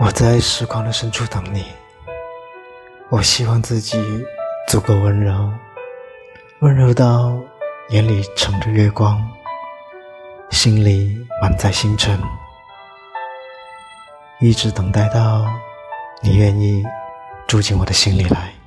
我在时光的深处等你。我希望自己足够温柔温柔到眼里盛着月光心里满载星辰一直等待到你愿意住进我的心里来。